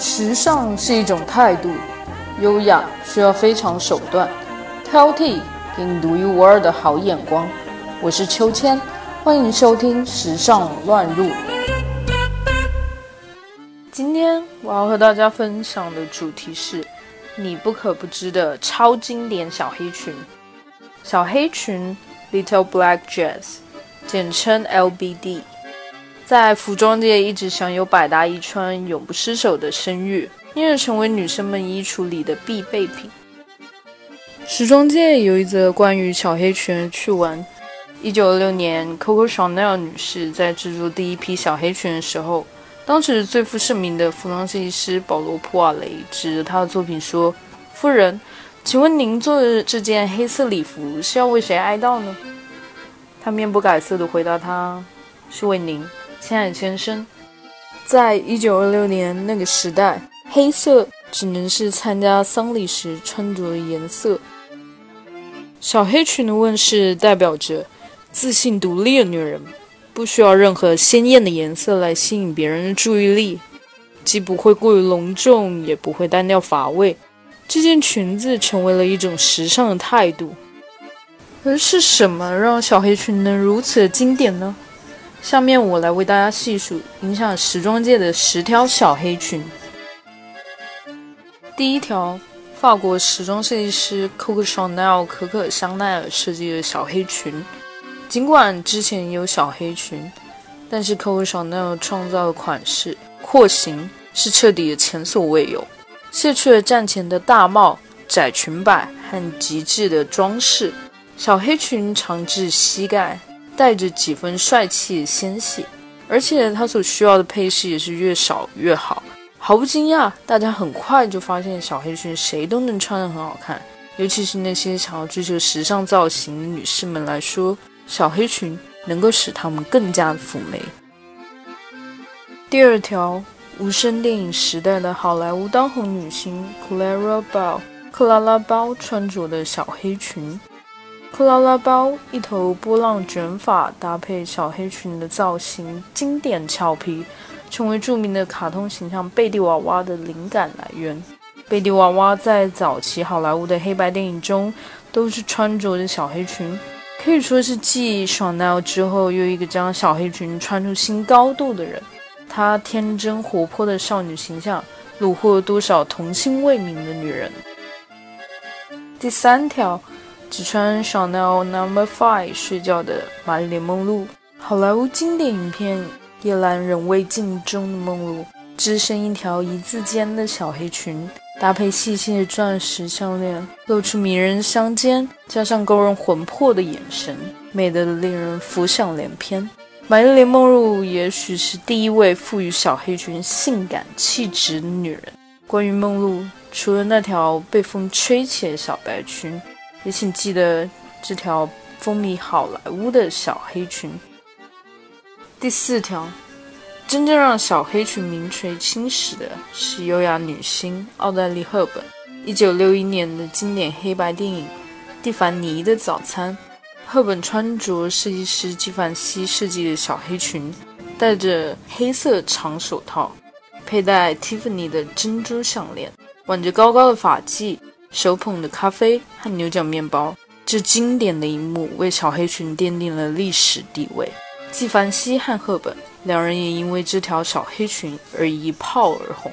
时尚是一种态度，优雅需要非常手段，挑剔给你独一无二的好眼光。我是秋千，欢迎收听《时尚乱入》。今天我要和大家分享的主题是你不可不知的超经典小黑裙。小黑裙 （Little Black Dress），简称 LBD。在服装界一直享有百搭一穿、永不失手的声誉，因而成为女生们衣橱里的必备品。时装界有一则关于小黑裙的趣闻：一九二六年，Coco Chanel 女士在制作第一批小黑裙的时候，当时最负盛名的服装设计师保罗·普瓦雷指着她的作品说：“夫人，请问您做的这件黑色礼服是要为谁哀悼呢？”她面不改色地回答：“他是为您。”亲爱的先生，在一九二六年那个时代，黑色只能是参加丧礼时穿着的颜色。小黑裙的问世代表着自信独立的女人，不需要任何鲜艳的颜色来吸引别人的注意力，既不会过于隆重，也不会单调乏味。这件裙子成为了一种时尚的态度。而是什么让小黑裙能如此的经典呢？下面我来为大家细数影响时装界的十条小黑裙。第一条，法国时装设计师 Coco Chanel 可可香奈儿设计的小黑裙。尽管之前有小黑裙，但是 Coco Chanel 创造的款式廓形是彻底的前所未有，卸去了战前的大帽、窄裙摆和极致的装饰。小黑裙长至膝盖。带着几分帅气纤细，而且它所需要的配饰也是越少越好。毫不惊讶，大家很快就发现小黑裙谁都能穿得很好看，尤其是那些想要追求时尚造型的女士们来说，小黑裙能够使她们更加的妩媚。第二条，无声电影时代的好莱坞当红女星 Clara Bow 克拉拉包穿着的小黑裙。克拉拉包一头波浪卷发，搭配小黑裙的造型，经典俏皮，成为著名的卡通形象贝蒂娃娃的灵感来源。贝蒂娃娃在早期好莱坞的黑白电影中都是穿着的小黑裙，可以说是继 Chanel 之后又一个将小黑裙穿出新高度的人。她天真活泼的少女形象，虏获了多少童心未泯的女人。第三条。只穿 Chanel Number Five 睡觉的玛丽莲梦露，好莱坞经典影片《夜阑人未静》中的梦露，只身一条一字肩的小黑裙，搭配细细的钻石项链，露出迷人香肩，加上勾人魂魄的眼神，美得令人浮想联翩。玛丽莲梦露也许是第一位赋予小黑裙性感气质的女人。关于梦露，除了那条被风吹起的小白裙。也请记得这条风靡好莱坞的小黑裙。第四条，真正让小黑裙名垂青史的是优雅女星奥黛丽·赫本。一九六一年的经典黑白电影《蒂凡尼的早餐》，赫本穿着设计师纪梵希设计的小黑裙，戴着黑色长手套，佩戴蒂芙尼的珍珠项链，挽着高高的发髻。手捧的咖啡和牛角面包，这经典的一幕为小黑裙奠定了历史地位。纪梵希和赫本两人也因为这条小黑裙而一炮而红。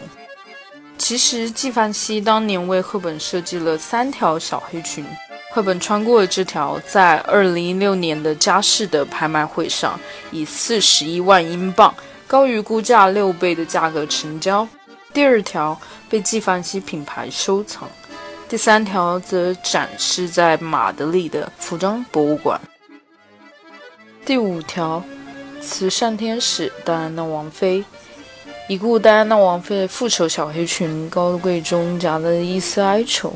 其实，纪梵希当年为赫本设计了三条小黑裙，赫本穿过了这条，在2016年的佳士得拍卖会上，以41万英镑（高于估价六倍的价格）成交。第二条被纪梵希品牌收藏。第三条则展示在马德里的服装博物馆。第五条，慈善天使戴安娜王妃，已故戴安娜王妃的复仇小黑裙，高贵中夹着一丝哀愁。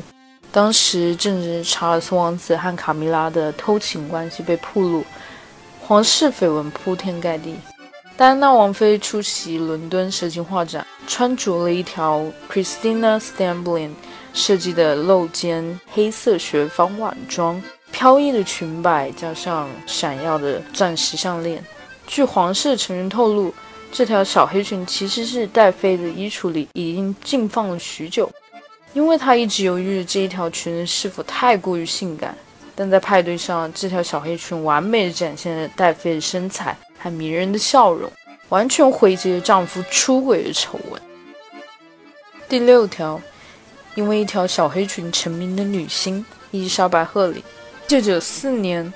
当时正值查尔斯王子和卡米拉的偷情关系被曝露，皇室绯闻铺天盖地。戴安娜王妃出席伦敦蛇形画展，穿着了一条 Christina Stamblin。设计的露肩黑色雪纺晚装，飘逸的裙摆加上闪耀的钻石项链。据皇室成员透露，这条小黑裙其实是戴妃的衣橱里已经静放了许久，因为她一直犹豫这一条裙子是否太过于性感。但在派对上，这条小黑裙完美的展现了戴妃的身材和迷人的笑容，完全回击了丈夫出轨的丑闻。第六条，因为一条小黑裙成名的女星伊丽莎白·赫里，一九九四年，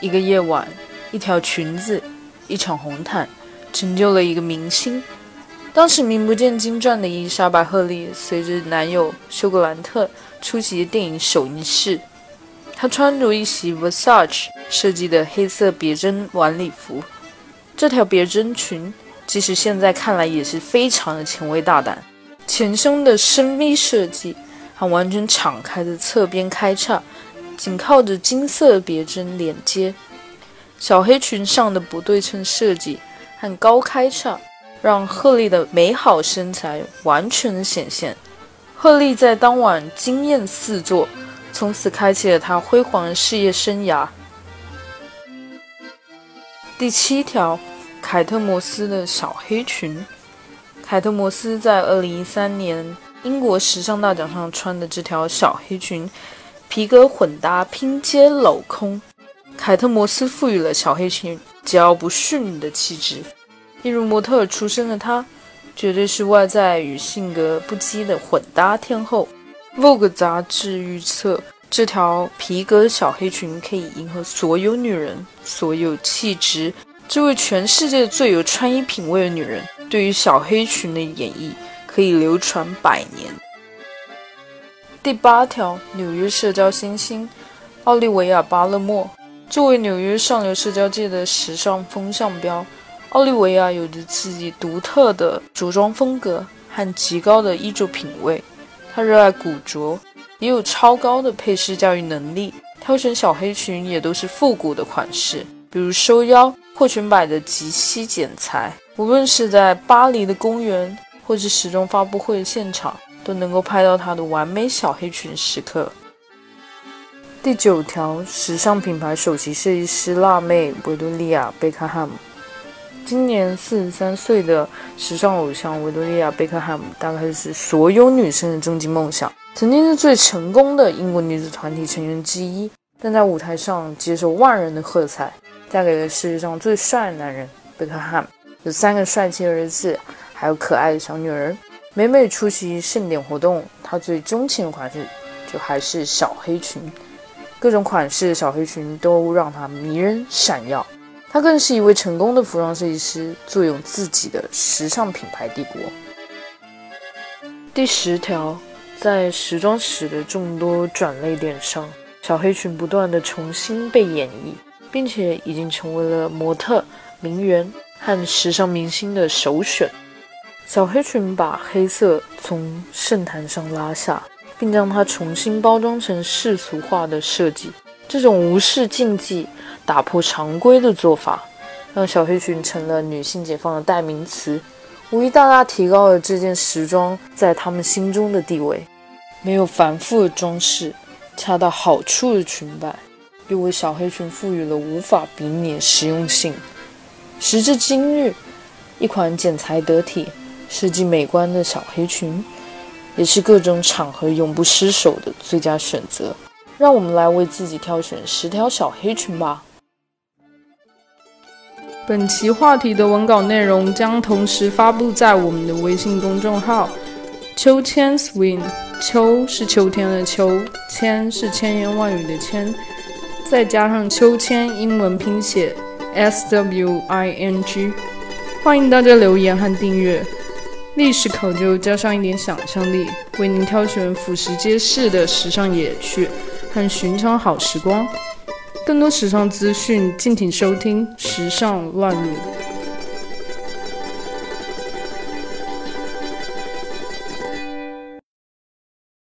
一个夜晚，一条裙子，一场红毯，成就了一个明星。当时名不见经传的伊丽莎白·赫里，随着男友休格兰特出席电影首映式。她穿着一袭 Versace 设计的黑色别针晚礼服，这条别针裙，即使现在看来也是非常的前卫大胆。前胸的深 V 设计和完全敞开的侧边开叉，紧靠着金色别针连接。小黑裙上的不对称设计和高开叉，让鹤立的美好身材完全的显现。鹤立在当晚惊艳四座。从此开启了他辉煌的事业生涯。第七条，凯特摩斯的小黑裙。凯特摩斯在二零一三年英国时尚大奖上穿的这条小黑裙，皮革混搭拼接镂空。凯特摩斯赋予了小黑裙桀骜不驯的气质。一如模特出身的她，绝对是外在与性格不羁的混搭天后。Vogue 杂志预测，这条皮革小黑裙可以迎合所有女人，所有气质。这位全世界最有穿衣品味的女人，对于小黑裙的演绎可以流传百年。第八条，纽约社交新星奥利维亚·巴勒莫，作为纽约上流社交界的时尚风向标，奥利维亚有着自己独特的着装风格和极高的衣着品味。她热爱古着，也有超高的配饰驾驭能力。挑选小黑裙也都是复古的款式，比如收腰、破裙摆的极细剪裁。无论是在巴黎的公园，或是时装发布会现场，都能够拍到她的完美小黑裙时刻。第九条，时尚品牌首席设计师辣妹维多利亚·贝克汉姆。今年四十三岁的时尚偶像维多利亚·贝克汉姆，大概是所有女生的终极梦想。曾经是最成功的英国女子团体成员之一，但在舞台上接受万人的喝彩。嫁给了世界上最帅的男人贝克汉姆，有三个帅气儿子，还有可爱的小女儿。每每出席盛典活动，她最钟情的款式就还是小黑裙，各种款式的小黑裙都让她迷人闪耀。她更是一位成功的服装设计师，坐拥自己的时尚品牌帝国。第十条，在时装史的众多转类点上，小黑裙不断的重新被演绎，并且已经成为了模特、名媛和时尚明星的首选。小黑裙把黑色从圣坛上拉下，并将它重新包装成世俗化的设计。这种无视禁忌。打破常规的做法，让小黑裙成了女性解放的代名词，无疑大大提高了这件时装在他们心中的地位。没有繁复的装饰，恰到好处的裙摆，又为小黑裙赋予了无法比拟的实用性。时至今日，一款剪裁得体、设计美观的小黑裙，也是各种场合永不失手的最佳选择。让我们来为自己挑选十条小黑裙吧。本期话题的文稿内容将同时发布在我们的微信公众号“秋千 swing”。秋是秋天的秋，千是千言万语的千，再加上秋千英文拼写 S W I N G。欢迎大家留言和订阅。历史考究加上一点想象力，为您挑选俯拾皆是的时尚野趣和寻常好时光。更多时尚资讯，敬请收听《时尚乱入》。